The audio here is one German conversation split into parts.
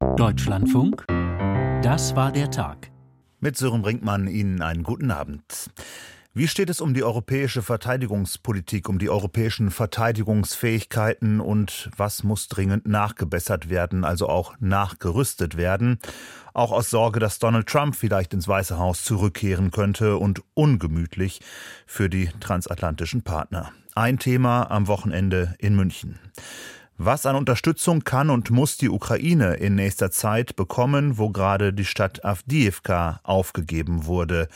Deutschlandfunk, das war der Tag. Mit Sören Brinkmann Ihnen einen guten Abend. Wie steht es um die europäische Verteidigungspolitik, um die europäischen Verteidigungsfähigkeiten und was muss dringend nachgebessert werden, also auch nachgerüstet werden? Auch aus Sorge, dass Donald Trump vielleicht ins Weiße Haus zurückkehren könnte und ungemütlich für die transatlantischen Partner. Ein Thema am Wochenende in München. Was an Unterstützung kann und muss die Ukraine in nächster Zeit bekommen, wo gerade die Stadt Avdiivka aufgegeben wurde?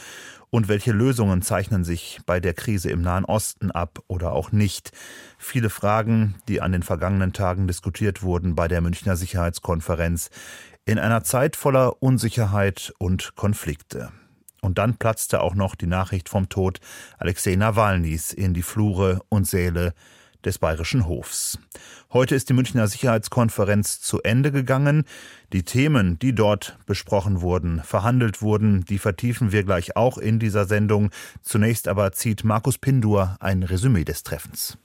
Und welche Lösungen zeichnen sich bei der Krise im Nahen Osten ab oder auch nicht? Viele Fragen, die an den vergangenen Tagen diskutiert wurden bei der Münchner Sicherheitskonferenz in einer Zeit voller Unsicherheit und Konflikte. Und dann platzte auch noch die Nachricht vom Tod Alexei Nawalnys in die Flure und Säle des Bayerischen Hofs. Heute ist die Münchner Sicherheitskonferenz zu Ende gegangen. Die Themen, die dort besprochen wurden, verhandelt wurden, die vertiefen wir gleich auch in dieser Sendung. Zunächst aber zieht Markus Pindur ein Resümee des Treffens.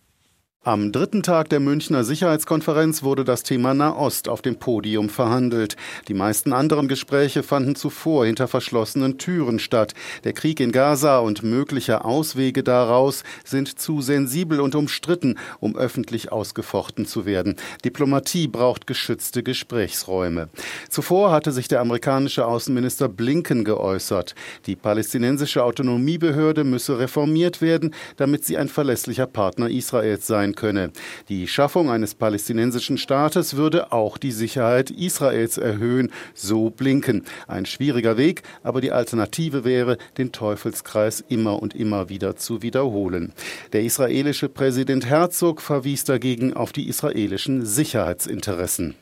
Am dritten Tag der Münchner Sicherheitskonferenz wurde das Thema Nahost auf dem Podium verhandelt. Die meisten anderen Gespräche fanden zuvor hinter verschlossenen Türen statt. Der Krieg in Gaza und mögliche Auswege daraus sind zu sensibel und umstritten, um öffentlich ausgefochten zu werden. Diplomatie braucht geschützte Gesprächsräume. Zuvor hatte sich der amerikanische Außenminister Blinken geäußert. Die palästinensische Autonomiebehörde müsse reformiert werden, damit sie ein verlässlicher Partner Israels sein könne. Die Schaffung eines palästinensischen Staates würde auch die Sicherheit Israels erhöhen, so Blinken. Ein schwieriger Weg, aber die Alternative wäre, den Teufelskreis immer und immer wieder zu wiederholen. Der israelische Präsident Herzog verwies dagegen auf die israelischen Sicherheitsinteressen.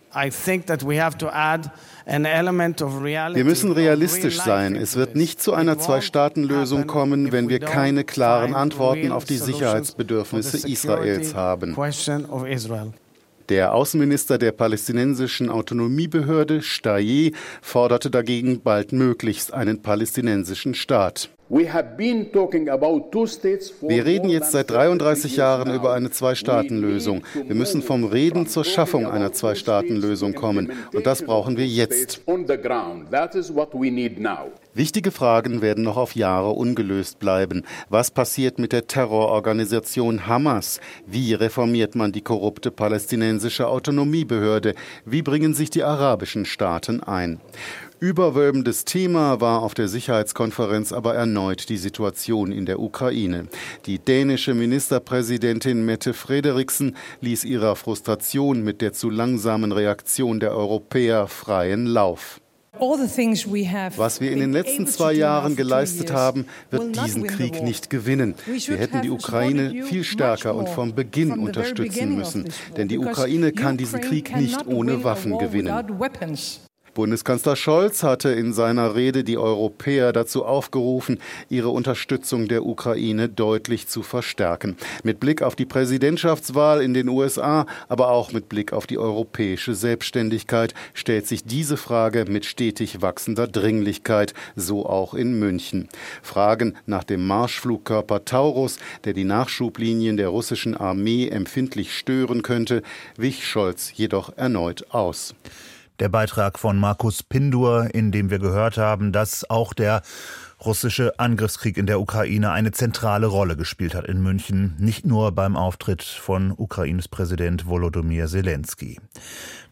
Wir müssen realistisch sein. Es wird nicht zu einer Zwei-Staaten-Lösung kommen, wenn wir keine klaren Antworten auf die Sicherheitsbedürfnisse Israels haben. Der Außenminister der palästinensischen Autonomiebehörde, Staye, forderte dagegen baldmöglichst einen palästinensischen Staat. Wir reden jetzt seit 33 Jahren über eine Zwei-Staaten-Lösung. Wir müssen vom Reden zur Schaffung einer Zwei-Staaten-Lösung kommen. Und das brauchen wir jetzt. Wichtige Fragen werden noch auf Jahre ungelöst bleiben. Was passiert mit der Terrororganisation Hamas? Wie reformiert man die korrupte palästinensische Autonomiebehörde? Wie bringen sich die arabischen Staaten ein? Überwölbendes Thema war auf der Sicherheitskonferenz aber erneut die Situation in der Ukraine. Die dänische Ministerpräsidentin Mette Frederiksen ließ ihrer Frustration mit der zu langsamen Reaktion der Europäer freien Lauf. Was wir in den letzten zwei Jahren geleistet haben, wird diesen Krieg nicht gewinnen. Wir hätten die Ukraine viel stärker und vom Beginn unterstützen müssen, denn die Ukraine kann diesen Krieg nicht ohne Waffen gewinnen. Bundeskanzler Scholz hatte in seiner Rede die Europäer dazu aufgerufen, ihre Unterstützung der Ukraine deutlich zu verstärken. Mit Blick auf die Präsidentschaftswahl in den USA, aber auch mit Blick auf die europäische Selbstständigkeit stellt sich diese Frage mit stetig wachsender Dringlichkeit, so auch in München. Fragen nach dem Marschflugkörper Taurus, der die Nachschublinien der russischen Armee empfindlich stören könnte, wich Scholz jedoch erneut aus der Beitrag von Markus Pindur, in dem wir gehört haben, dass auch der russische Angriffskrieg in der Ukraine eine zentrale Rolle gespielt hat in München, nicht nur beim Auftritt von Ukraines Präsident Volodymyr Zelensky.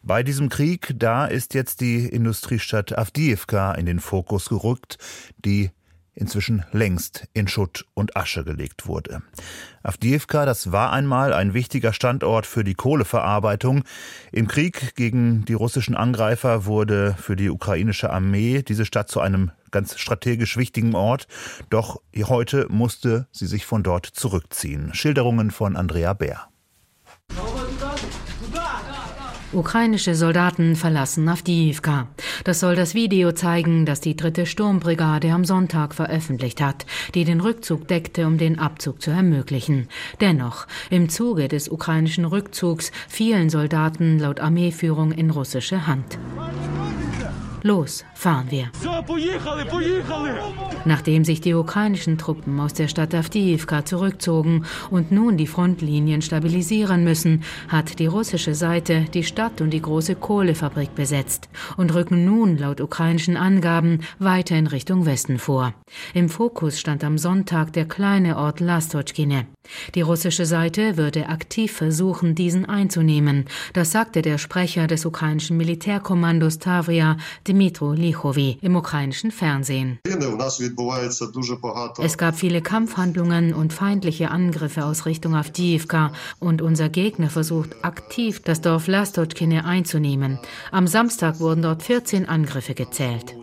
Bei diesem Krieg, da ist jetzt die Industriestadt Avdiivka in den Fokus gerückt, die inzwischen längst in Schutt und Asche gelegt wurde. Avdiivka, das war einmal ein wichtiger Standort für die Kohleverarbeitung. Im Krieg gegen die russischen Angreifer wurde für die ukrainische Armee diese Stadt zu einem ganz strategisch wichtigen Ort. Doch heute musste sie sich von dort zurückziehen. Schilderungen von Andrea Bär. Ukrainische Soldaten verlassen Avdiivka. Das soll das Video zeigen, das die dritte Sturmbrigade am Sonntag veröffentlicht hat, die den Rückzug deckte, um den Abzug zu ermöglichen. Dennoch, im Zuge des ukrainischen Rückzugs fielen Soldaten laut Armeeführung in russische Hand. Los, fahren wir. Nachdem sich die ukrainischen Truppen aus der Stadt Avdiivka zurückzogen und nun die Frontlinien stabilisieren müssen, hat die russische Seite die Stadt und die große Kohlefabrik besetzt und rücken nun laut ukrainischen Angaben weiter in Richtung Westen vor. Im Fokus stand am Sonntag der kleine Ort Lastotschkine. Die russische Seite würde aktiv versuchen, diesen einzunehmen. Das sagte der Sprecher des ukrainischen Militärkommandos Tavria, Dmitro Lichovi, im ukrainischen Fernsehen. Es gab viele Kampfhandlungen und feindliche Angriffe aus Richtung Avdiivka und unser Gegner versucht aktiv, das Dorf Lastotschkine einzunehmen. Am Samstag wurden dort 14 Angriffe gezählt.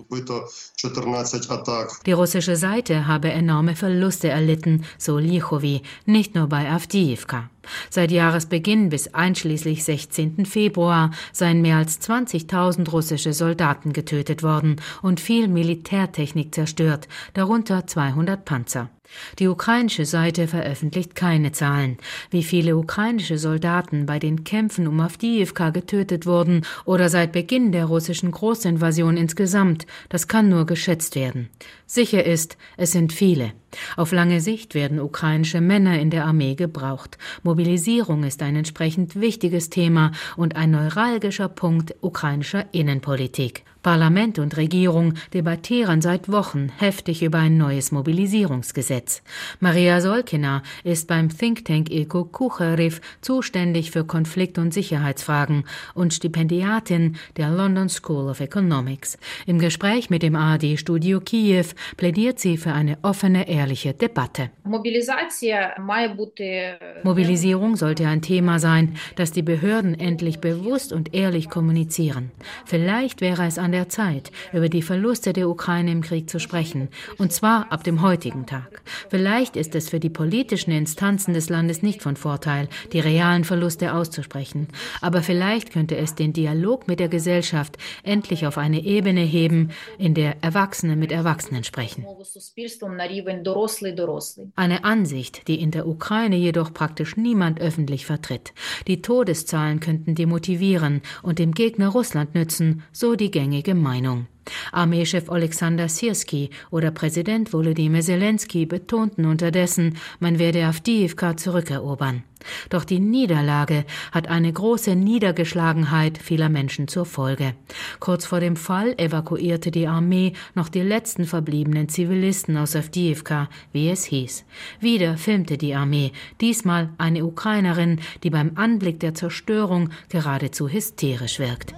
Die russische Seite habe enorme Verluste erlitten, so Lichovi, nicht nur bei Avdiivka. Seit Jahresbeginn bis einschließlich 16. Februar seien mehr als 20.000 russische Soldaten getötet worden und viel Militärtechnik zerstört, darunter 200 Panzer. Die ukrainische Seite veröffentlicht keine Zahlen, wie viele ukrainische Soldaten bei den Kämpfen um Avdiivka getötet wurden oder seit Beginn der russischen Großinvasion insgesamt, das kann nur geschätzt werden. Sicher ist, es sind viele. Auf lange Sicht werden ukrainische Männer in der Armee gebraucht. Mobilisierung ist ein entsprechend wichtiges Thema und ein neuralgischer Punkt ukrainischer Innenpolitik. Parlament und Regierung debattieren seit Wochen heftig über ein neues Mobilisierungsgesetz. Maria Solkina ist beim Think Tank Eko Kucherev zuständig für Konflikt- und Sicherheitsfragen und Stipendiatin der London School of Economics. Im Gespräch mit dem ARD-Studio Kiew plädiert sie für eine offene, ehrliche Debatte. Mobilisierung sollte ein Thema sein, das die Behörden endlich bewusst und ehrlich kommunizieren. Vielleicht wäre es an der Zeit, über die Verluste der Ukraine im Krieg zu sprechen, und zwar ab dem heutigen Tag. Vielleicht ist es für die politischen Instanzen des Landes nicht von Vorteil, die realen Verluste auszusprechen, aber vielleicht könnte es den Dialog mit der Gesellschaft endlich auf eine Ebene heben, in der Erwachsene mit Erwachsenen sprechen. Eine Ansicht, die in der Ukraine jedoch praktisch niemand öffentlich vertritt. Die Todeszahlen könnten demotivieren und dem Gegner Russland nützen, so die gängige Meinung. Armeechef Alexander Sirski oder Präsident Volodymyr Zelensky betonten unterdessen, man werde Avdiivka zurückerobern. Doch die Niederlage hat eine große Niedergeschlagenheit vieler Menschen zur Folge. Kurz vor dem Fall evakuierte die Armee noch die letzten verbliebenen Zivilisten aus Avdiivka, wie es hieß. Wieder filmte die Armee, diesmal eine Ukrainerin, die beim Anblick der Zerstörung geradezu hysterisch wirkt.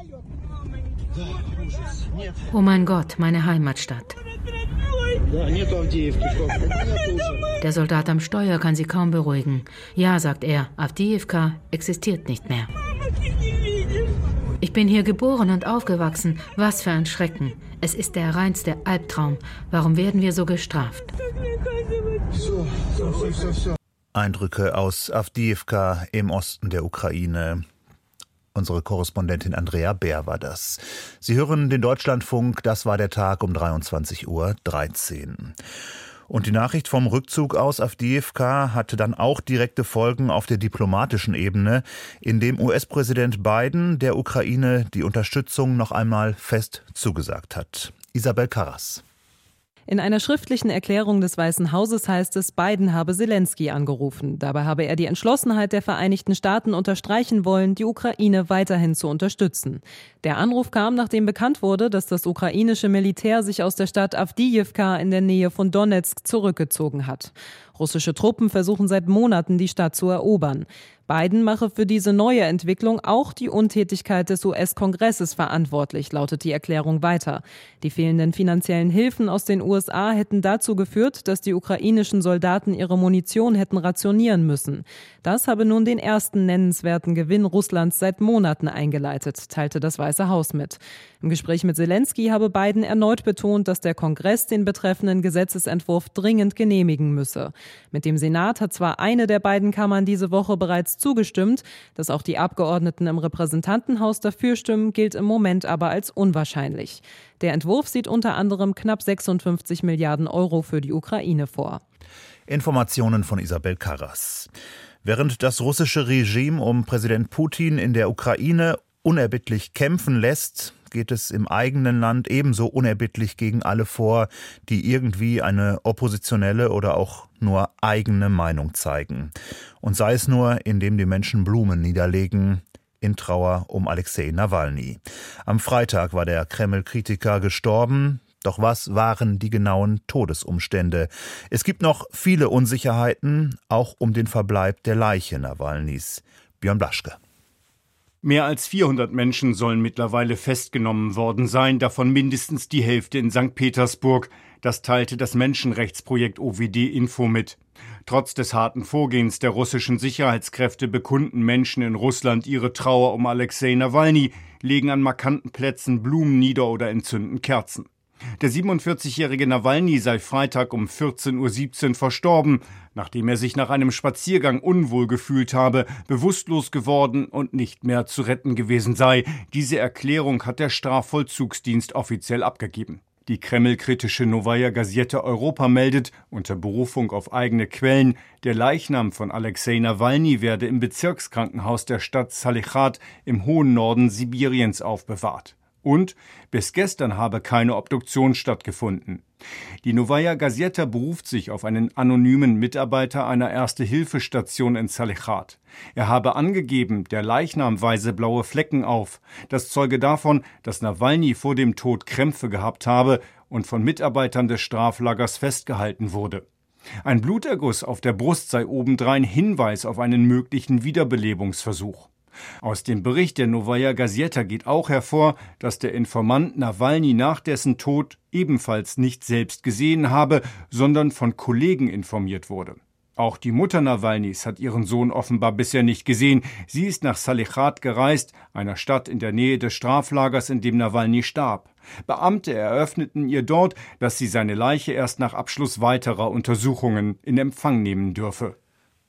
Oh mein Gott, meine Heimatstadt. Der Soldat am Steuer kann sie kaum beruhigen. Ja, sagt er, Avdiivka existiert nicht mehr. Ich bin hier geboren und aufgewachsen. Was für ein Schrecken. Es ist der reinste Albtraum. Warum werden wir so gestraft? Eindrücke aus Avdiivka im Osten der Ukraine. Unsere Korrespondentin Andrea Bär war das. Sie hören den Deutschlandfunk, das war der Tag um 23.13 Uhr. Und die Nachricht vom Rückzug aus Avdiivka hatte dann auch direkte Folgen auf der diplomatischen Ebene, indem US-Präsident Biden der Ukraine die Unterstützung noch einmal fest zugesagt hat. Isabel Karras. In einer schriftlichen Erklärung des Weißen Hauses heißt es, Biden habe Zelensky angerufen. Dabei habe er die Entschlossenheit der Vereinigten Staaten unterstreichen wollen, die Ukraine weiterhin zu unterstützen. Der Anruf kam, nachdem bekannt wurde, dass das ukrainische Militär sich aus der Stadt Avdiivka in der Nähe von Donetsk zurückgezogen hat. Russische Truppen versuchen seit Monaten, die Stadt zu erobern. Biden mache für diese neue Entwicklung auch die Untätigkeit des US-Kongresses verantwortlich, lautet die Erklärung weiter. Die fehlenden finanziellen Hilfen aus den USA hätten dazu geführt, dass die ukrainischen Soldaten ihre Munition hätten rationieren müssen. Das habe nun den ersten nennenswerten Gewinn Russlands seit Monaten eingeleitet, teilte das Weiße Haus mit. Im Gespräch mit Zelensky habe Biden erneut betont, dass der Kongress den betreffenden Gesetzesentwurf dringend genehmigen müsse. Mit dem Senat hat zwar eine der beiden Kammern diese Woche bereits zugestimmt. Dass auch die Abgeordneten im Repräsentantenhaus dafür stimmen, gilt im Moment aber als unwahrscheinlich. Der Entwurf sieht unter anderem knapp 56 Milliarden Euro für die Ukraine vor. Informationen von Isabel Karras. Während das russische Regime um Präsident Putin in der Ukraine unerbittlich kämpfen lässt, geht es im eigenen Land ebenso unerbittlich gegen alle vor, die irgendwie eine oppositionelle oder auch nur eigene Meinung zeigen. Und sei es nur, indem die Menschen Blumen niederlegen, in Trauer um Alexei Nawalny. Am Freitag war der Kreml-Kritiker gestorben. Doch was waren die genauen Todesumstände? Es gibt noch viele Unsicherheiten, auch um den Verbleib der Leiche Nawalnys. Björn Blaschke. Mehr als 400 Menschen sollen mittlerweile festgenommen worden sein, davon mindestens die Hälfte in St. Petersburg. Das teilte das Menschenrechtsprojekt OWD Info mit. Trotz des harten Vorgehens der russischen Sicherheitskräfte bekunden Menschen in Russland ihre Trauer um Alexei Nawalny, legen an markanten Plätzen Blumen nieder oder entzünden Kerzen. Der 47-jährige Nawalny sei Freitag um 14.17 Uhr verstorben, nachdem er sich nach einem Spaziergang unwohl gefühlt habe, bewusstlos geworden und nicht mehr zu retten gewesen sei. Diese Erklärung hat der Strafvollzugsdienst offiziell abgegeben. Die Kreml-kritische Novaya Gazette Europa meldet, unter Berufung auf eigene Quellen, der Leichnam von Alexei Nawalny werde im Bezirkskrankenhaus der Stadt Salichat im hohen Norden Sibiriens aufbewahrt. Und bis gestern habe keine Obduktion stattgefunden. Die Novaya Gazeta beruft sich auf einen anonymen Mitarbeiter einer Erste-Hilfe-Station in Salichat. Er habe angegeben, der Leichnam weise blaue Flecken auf. Das zeuge davon, dass Nawalny vor dem Tod Krämpfe gehabt habe und von Mitarbeitern des Straflagers festgehalten wurde. Ein Bluterguss auf der Brust sei obendrein Hinweis auf einen möglichen Wiederbelebungsversuch. Aus dem Bericht der Novaya Gazeta geht auch hervor, dass der Informant Nawalny nach dessen Tod ebenfalls nicht selbst gesehen habe, sondern von Kollegen informiert wurde. Auch die Mutter Nawalnys hat ihren Sohn offenbar bisher nicht gesehen. Sie ist nach Salichat gereist, einer Stadt in der Nähe des Straflagers, in dem Nawalny starb. Beamte eröffneten ihr dort, dass sie seine Leiche erst nach Abschluss weiterer Untersuchungen in Empfang nehmen dürfe.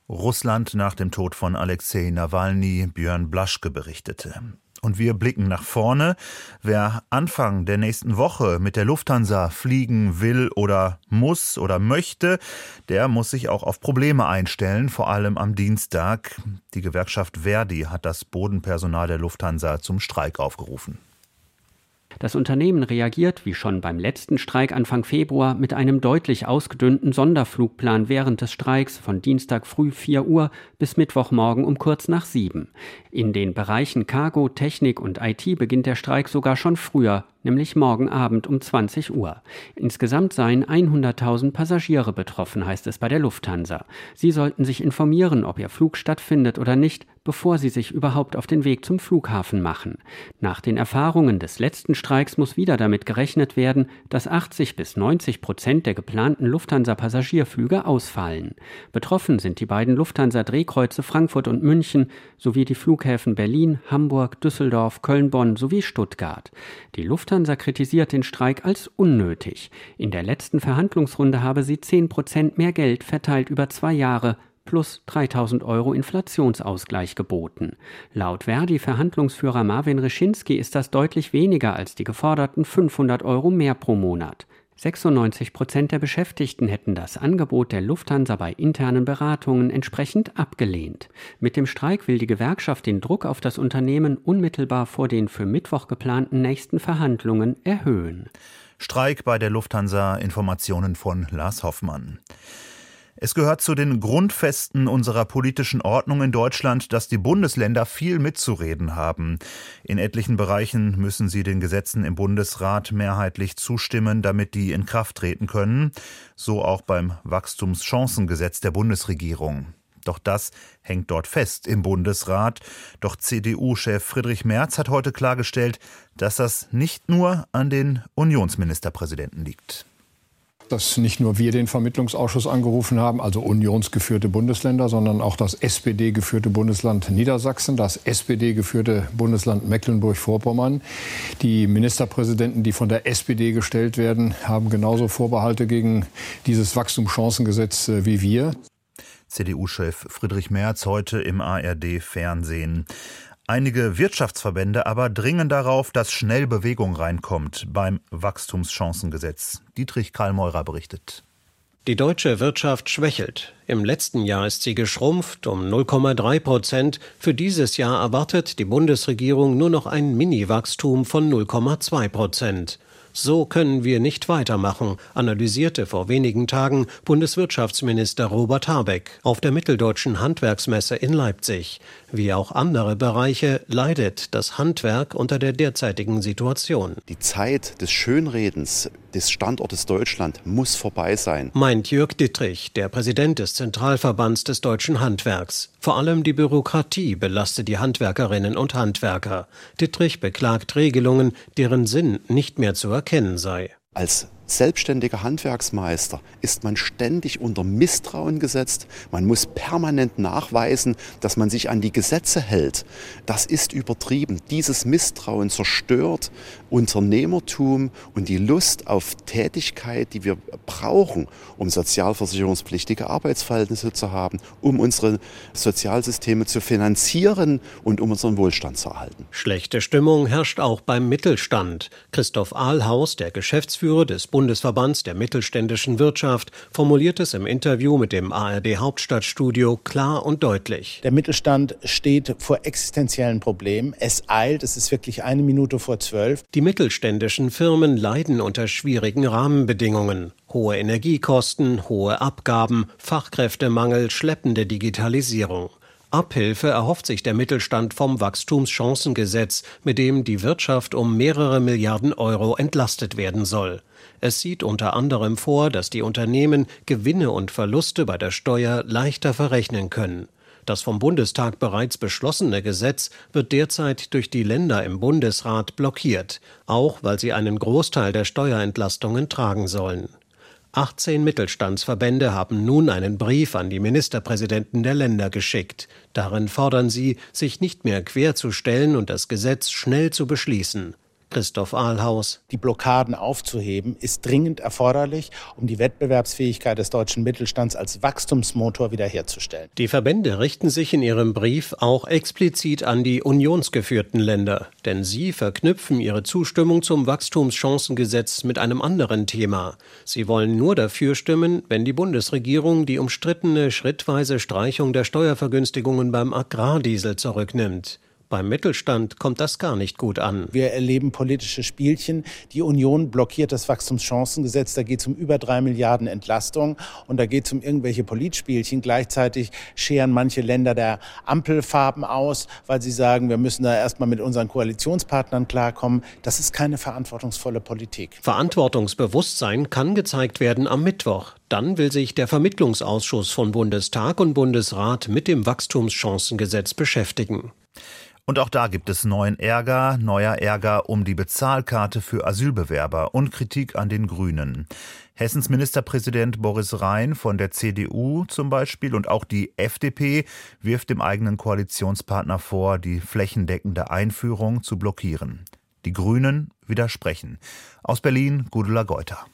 Russland nach dem Tod von Alexei Nawalny, Björn Blaschke berichtete. Und wir blicken nach vorne. Wer Anfang der nächsten Woche mit der Lufthansa fliegen will oder muss oder möchte, der muss sich auch auf Probleme einstellen, vor allem am Dienstag. Die Gewerkschaft Verdi hat das Bodenpersonal der Lufthansa zum Streik aufgerufen. Das Unternehmen reagiert, wie schon beim letzten Streik Anfang Februar, mit einem deutlich ausgedünnten Sonderflugplan während des Streiks von Dienstag früh 4 Uhr bis Mittwochmorgen um kurz nach 7. In den Bereichen Cargo, Technik und IT beginnt der Streik sogar schon früher, nämlich morgen Abend um 20 Uhr. Insgesamt seien 100.000 Passagiere betroffen, heißt es bei der Lufthansa. Sie sollten sich informieren, ob ihr Flug stattfindet oder nicht, bevor sie sich überhaupt auf den Weg zum Flughafen machen. Nach den Erfahrungen des letzten Streiks muss wieder damit gerechnet werden, dass 80 bis 90 Prozent der geplanten Lufthansa-Passagierflüge ausfallen. Betroffen sind die beiden Lufthansa-Drehkreuze Frankfurt und München sowie die Flughäfen Berlin, Hamburg, Düsseldorf, Köln-Bonn sowie Stuttgart. Die Lufthansa kritisiert den Streik als unnötig. In der letzten Verhandlungsrunde habe sie 10 Prozent mehr Geld verteilt über zwei Jahre plus 3000 Euro Inflationsausgleich geboten. Laut Verdi-Verhandlungsführer Marvin Reschinski ist das deutlich weniger als die geforderten 500 Euro mehr pro Monat. 96 Prozent der Beschäftigten hätten das Angebot der Lufthansa bei internen Beratungen entsprechend abgelehnt. Mit dem Streik will die Gewerkschaft den Druck auf das Unternehmen unmittelbar vor den für Mittwoch geplanten nächsten Verhandlungen erhöhen. Streik bei der Lufthansa Informationen von Lars Hoffmann. Es gehört zu den Grundfesten unserer politischen Ordnung in Deutschland, dass die Bundesländer viel mitzureden haben. In etlichen Bereichen müssen sie den Gesetzen im Bundesrat mehrheitlich zustimmen, damit die in Kraft treten können, so auch beim Wachstumschancengesetz der Bundesregierung. Doch das hängt dort fest im Bundesrat. Doch CDU-Chef Friedrich Merz hat heute klargestellt, dass das nicht nur an den Unionsministerpräsidenten liegt dass nicht nur wir den Vermittlungsausschuss angerufen haben, also unionsgeführte Bundesländer, sondern auch das SPD-geführte Bundesland Niedersachsen, das SPD-geführte Bundesland Mecklenburg-Vorpommern. Die Ministerpräsidenten, die von der SPD gestellt werden, haben genauso Vorbehalte gegen dieses Wachstumschancengesetz äh, wie wir. CDU-Chef Friedrich Merz heute im ARD-Fernsehen. Einige Wirtschaftsverbände aber dringen darauf, dass schnell Bewegung reinkommt beim Wachstumschancengesetz. Dietrich Karl Meurer berichtet. Die deutsche Wirtschaft schwächelt. Im letzten Jahr ist sie geschrumpft um 0,3 Prozent. Für dieses Jahr erwartet die Bundesregierung nur noch ein Mini-Wachstum von 0,2 Prozent. So können wir nicht weitermachen, analysierte vor wenigen Tagen Bundeswirtschaftsminister Robert Habeck auf der Mitteldeutschen Handwerksmesse in Leipzig. Wie auch andere Bereiche leidet das Handwerk unter der derzeitigen Situation. Die Zeit des Schönredens des Standortes Deutschland muss vorbei sein. Meint Jörg Dittrich, der Präsident des Zentralverbands des deutschen Handwerks. Vor allem die Bürokratie belastet die Handwerkerinnen und Handwerker. Dittrich beklagt Regelungen, deren Sinn nicht mehr zu erkennen sei. Als selbstständiger Handwerksmeister ist man ständig unter Misstrauen gesetzt. Man muss permanent nachweisen, dass man sich an die Gesetze hält. Das ist übertrieben. Dieses Misstrauen zerstört Unternehmertum und die Lust auf Tätigkeit, die wir brauchen, um sozialversicherungspflichtige Arbeitsverhältnisse zu haben, um unsere Sozialsysteme zu finanzieren und um unseren Wohlstand zu erhalten. Schlechte Stimmung herrscht auch beim Mittelstand. Christoph Ahlhaus, der Geschäftsführer des Bundesverbands der mittelständischen Wirtschaft, formuliert es im Interview mit dem ARD Hauptstadtstudio klar und deutlich. Der Mittelstand steht vor existenziellen Problemen. Es eilt, es ist wirklich eine Minute vor zwölf. Die mittelständischen Firmen leiden unter schwierigen Rahmenbedingungen. Hohe Energiekosten, hohe Abgaben, Fachkräftemangel, schleppende Digitalisierung. Abhilfe erhofft sich der Mittelstand vom Wachstumschancengesetz, mit dem die Wirtschaft um mehrere Milliarden Euro entlastet werden soll. Es sieht unter anderem vor, dass die Unternehmen Gewinne und Verluste bei der Steuer leichter verrechnen können. Das vom Bundestag bereits beschlossene Gesetz wird derzeit durch die Länder im Bundesrat blockiert, auch weil sie einen Großteil der Steuerentlastungen tragen sollen. 18 Mittelstandsverbände haben nun einen Brief an die Ministerpräsidenten der Länder geschickt. Darin fordern sie, sich nicht mehr querzustellen und das Gesetz schnell zu beschließen. Christoph Ahlhaus. Die Blockaden aufzuheben ist dringend erforderlich, um die Wettbewerbsfähigkeit des deutschen Mittelstands als Wachstumsmotor wiederherzustellen. Die Verbände richten sich in ihrem Brief auch explizit an die unionsgeführten Länder, denn sie verknüpfen ihre Zustimmung zum Wachstumschancengesetz mit einem anderen Thema. Sie wollen nur dafür stimmen, wenn die Bundesregierung die umstrittene schrittweise Streichung der Steuervergünstigungen beim Agrardiesel zurücknimmt. Beim Mittelstand kommt das gar nicht gut an. Wir erleben politische Spielchen. Die Union blockiert das Wachstumschancengesetz. Da geht es um über drei Milliarden Entlastung und da geht es um irgendwelche Politspielchen. Gleichzeitig scheren manche Länder der Ampelfarben aus, weil sie sagen, wir müssen da erstmal mit unseren Koalitionspartnern klarkommen. Das ist keine verantwortungsvolle Politik. Verantwortungsbewusstsein kann gezeigt werden am Mittwoch. Dann will sich der Vermittlungsausschuss von Bundestag und Bundesrat mit dem Wachstumschancengesetz beschäftigen. Und auch da gibt es neuen Ärger, neuer Ärger um die Bezahlkarte für Asylbewerber und Kritik an den Grünen. Hessens Ministerpräsident Boris Rhein von der CDU zum Beispiel und auch die FDP wirft dem eigenen Koalitionspartner vor, die flächendeckende Einführung zu blockieren. Die Grünen widersprechen. Aus Berlin Gudula Geuter.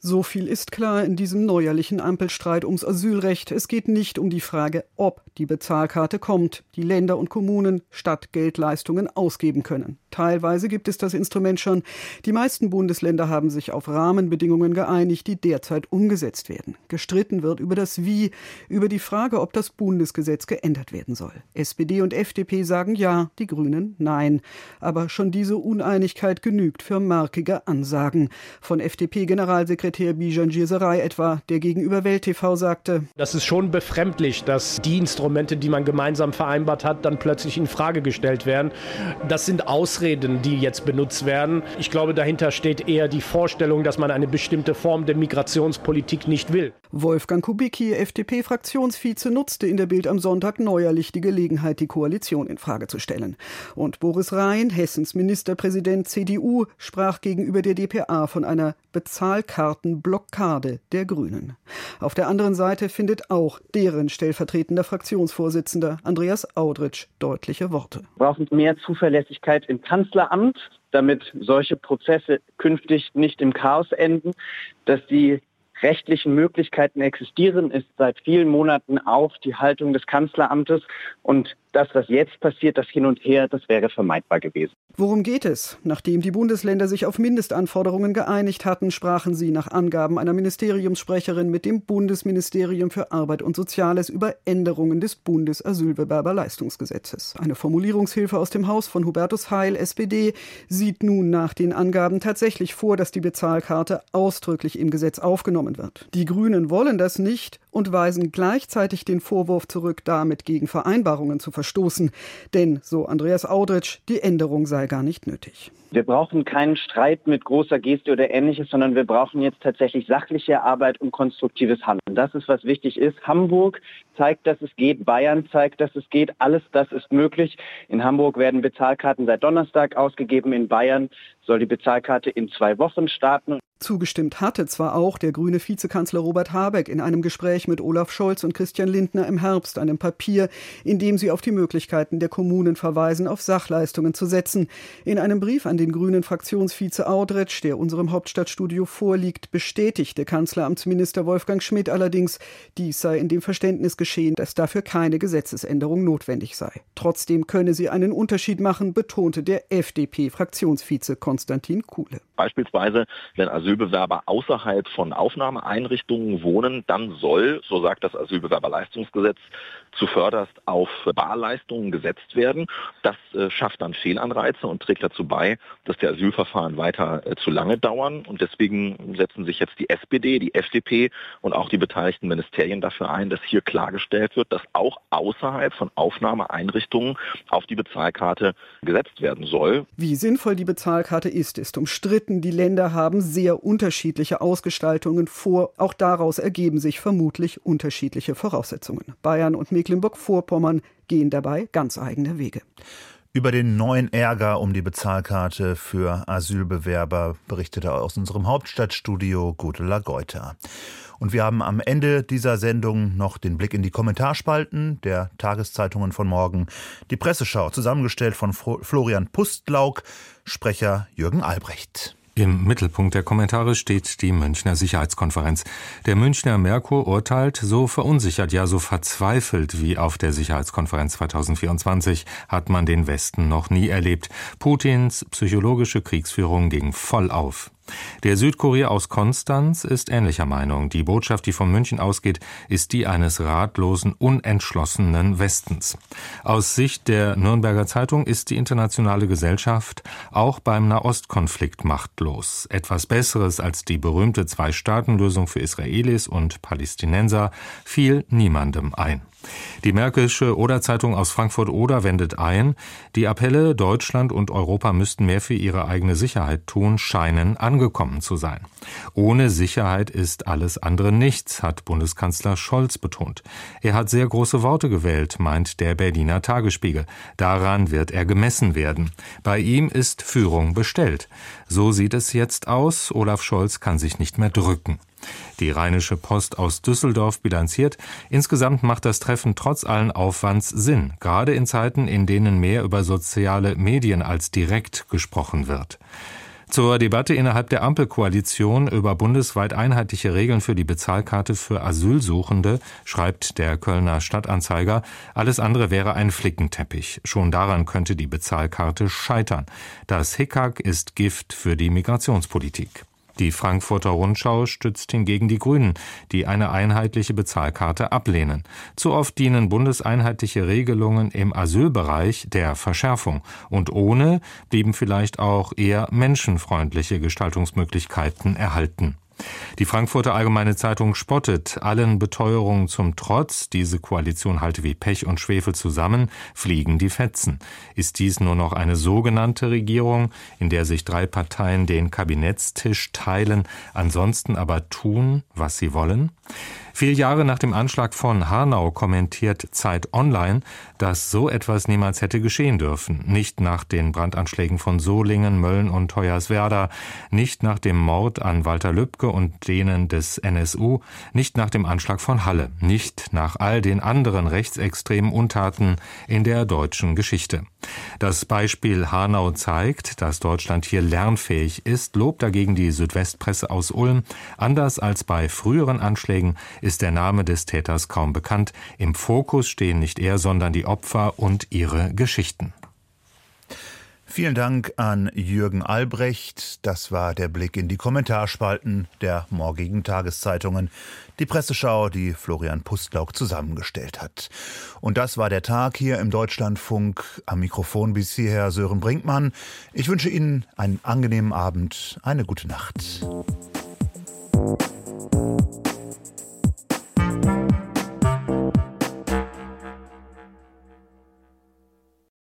So viel ist klar in diesem neuerlichen Ampelstreit ums Asylrecht. Es geht nicht um die Frage, ob die Bezahlkarte kommt, die Länder und Kommunen statt Geldleistungen ausgeben können. Teilweise gibt es das Instrument schon. Die meisten Bundesländer haben sich auf Rahmenbedingungen geeinigt, die derzeit umgesetzt werden. Gestritten wird über das Wie, über die Frage, ob das Bundesgesetz geändert werden soll. SPD und FDP sagen ja, die Grünen nein. Aber schon diese Uneinigkeit genügt für markige Ansagen. Von FDP-Generalsekretär Bijan Gierserei etwa, der gegenüber Welt TV sagte, Das ist schon befremdlich, dass die Instrumente, die man gemeinsam vereinbart hat, dann plötzlich in Frage gestellt werden. Das sind Ausreden, die jetzt benutzt werden. Ich glaube, dahinter steht eher die Vorstellung, dass man eine bestimmte Form der Migrationspolitik nicht will. Wolfgang Kubicki, FDP-Fraktionsvize, nutzte in der Bild am Sonntag neuerlich die Gelegenheit, die Koalition in Frage zu stellen. Und Boris Rhein, Hessens Ministerpräsident CDU, sprach gegenüber der dpa von einer Bezahlkartenblockade der Grünen. Auf der anderen Seite findet auch deren stellvertretender Fraktionsvorsitzender Andreas Audritsch deutliche Worte. Wir brauchen mehr Zuverlässigkeit im Kanzleramt, damit solche Prozesse künftig nicht im Chaos enden, dass die rechtlichen Möglichkeiten existieren, ist seit vielen Monaten auch die Haltung des Kanzleramtes. Und das, was jetzt passiert, das Hin und Her, das wäre vermeidbar gewesen. Worum geht es? Nachdem die Bundesländer sich auf Mindestanforderungen geeinigt hatten, sprachen sie nach Angaben einer Ministeriumssprecherin mit dem Bundesministerium für Arbeit und Soziales über Änderungen des Bundesasylbewerberleistungsgesetzes. Eine Formulierungshilfe aus dem Haus von Hubertus Heil, SPD, sieht nun nach den Angaben tatsächlich vor, dass die Bezahlkarte ausdrücklich im Gesetz aufgenommen wird. Die Grünen wollen das nicht und weisen gleichzeitig den Vorwurf zurück, damit gegen Vereinbarungen zu verstoßen. Denn, so Andreas Audritsch, die Änderung sei gar nicht nötig. Wir brauchen keinen Streit mit großer Geste oder ähnliches, sondern wir brauchen jetzt tatsächlich sachliche Arbeit und konstruktives Handeln. Das ist, was wichtig ist. Hamburg zeigt, dass es geht. Bayern zeigt, dass es geht. Alles das ist möglich. In Hamburg werden Bezahlkarten seit Donnerstag ausgegeben. In Bayern soll die Bezahlkarte in zwei Wochen starten. Zugestimmt hatte zwar auch der grüne Vizekanzler Robert Habeck in einem Gespräch mit Olaf Scholz und Christian Lindner im Herbst, einem Papier, in dem sie auf die Möglichkeiten der Kommunen verweisen, auf Sachleistungen zu setzen. In einem Brief an den grünen Fraktionsvize Audretsch, der unserem Hauptstadtstudio vorliegt, bestätigte Kanzleramtsminister Wolfgang Schmidt allerdings, dies sei in dem Verständnis geschehen, dass dafür keine Gesetzesänderung notwendig sei. Trotzdem könne sie einen Unterschied machen, betonte der FDP-Fraktionsvize Konstantin Kuhle. Beispielsweise, wenn Asylbewerber außerhalb von Aufnahmeeinrichtungen wohnen, dann soll, so sagt das Asylbewerberleistungsgesetz, zuvörderst auf Barleistungen gesetzt werden. Das äh, schafft dann Fehlanreize und trägt dazu bei, dass die Asylverfahren weiter äh, zu lange dauern. Und deswegen setzen sich jetzt die SPD, die FDP und auch die beteiligten Ministerien dafür ein, dass hier klargestellt wird, dass auch außerhalb von Aufnahmeeinrichtungen auf die Bezahlkarte gesetzt werden soll. Wie sinnvoll die Bezahlkarte ist, ist umstritten. Die Länder haben sehr unterschiedliche Ausgestaltungen vor. Auch daraus ergeben sich vermutlich unterschiedliche Voraussetzungen. Bayern und Mecklenburg-Vorpommern gehen dabei ganz eigene Wege. Über den neuen Ärger um die Bezahlkarte für Asylbewerber berichtete aus unserem Hauptstadtstudio Gudela Geuter. Und wir haben am Ende dieser Sendung noch den Blick in die Kommentarspalten der Tageszeitungen von morgen. Die Presseschau, zusammengestellt von Florian Pustlauk, Sprecher Jürgen Albrecht. Im Mittelpunkt der Kommentare steht die Münchner Sicherheitskonferenz. Der Münchner Merkur urteilt, so verunsichert, ja so verzweifelt wie auf der Sicherheitskonferenz 2024 hat man den Westen noch nie erlebt. Putins psychologische Kriegsführung ging voll auf. Der Südkurier aus Konstanz ist ähnlicher Meinung. Die Botschaft, die von München ausgeht, ist die eines ratlosen, unentschlossenen Westens. Aus Sicht der Nürnberger Zeitung ist die internationale Gesellschaft auch beim Nahostkonflikt machtlos. Etwas Besseres als die berühmte Zwei-Staaten-Lösung für Israelis und Palästinenser fiel niemandem ein. Die Märkische Oder-Zeitung aus Frankfurt-Oder wendet ein, die Appelle, Deutschland und Europa müssten mehr für ihre eigene Sicherheit tun, scheinen angekommen zu sein. Ohne Sicherheit ist alles andere nichts, hat Bundeskanzler Scholz betont. Er hat sehr große Worte gewählt, meint der Berliner Tagesspiegel. Daran wird er gemessen werden. Bei ihm ist Führung bestellt. So sieht es jetzt aus. Olaf Scholz kann sich nicht mehr drücken. Die Rheinische Post aus Düsseldorf bilanziert, insgesamt macht das Treffen trotz allen Aufwands Sinn, gerade in Zeiten, in denen mehr über soziale Medien als direkt gesprochen wird. Zur Debatte innerhalb der Ampelkoalition über bundesweit einheitliche Regeln für die Bezahlkarte für Asylsuchende schreibt der Kölner Stadtanzeiger, alles andere wäre ein Flickenteppich. Schon daran könnte die Bezahlkarte scheitern. Das Hickhack ist Gift für die Migrationspolitik. Die Frankfurter Rundschau stützt hingegen die Grünen, die eine einheitliche Bezahlkarte ablehnen. Zu oft dienen bundeseinheitliche Regelungen im Asylbereich der Verschärfung. Und ohne blieben vielleicht auch eher menschenfreundliche Gestaltungsmöglichkeiten erhalten. Die Frankfurter Allgemeine Zeitung spottet allen Beteuerungen zum Trotz, diese Koalition halte wie Pech und Schwefel zusammen, fliegen die Fetzen. Ist dies nur noch eine sogenannte Regierung, in der sich drei Parteien den Kabinettstisch teilen, ansonsten aber tun, was sie wollen? Vier Jahre nach dem Anschlag von Hanau kommentiert Zeit Online, dass so etwas niemals hätte geschehen dürfen. Nicht nach den Brandanschlägen von Solingen, Mölln und Hoyerswerda, nicht nach dem Mord an Walter Lübcke und denen des NSU, nicht nach dem Anschlag von Halle, nicht nach all den anderen rechtsextremen Untaten in der deutschen Geschichte. Das Beispiel Hanau zeigt, dass Deutschland hier lernfähig ist, lobt dagegen die Südwestpresse aus Ulm. Anders als bei früheren Anschlägen ist der Name des Täters kaum bekannt. Im Fokus stehen nicht er, sondern die Opfer und ihre Geschichten. Vielen Dank an Jürgen Albrecht. Das war der Blick in die Kommentarspalten der morgigen Tageszeitungen. Die Presseschau, die Florian Pustlauk zusammengestellt hat. Und das war der Tag hier im Deutschlandfunk. Am Mikrofon bis hierher Sören Brinkmann. Ich wünsche Ihnen einen angenehmen Abend, eine gute Nacht.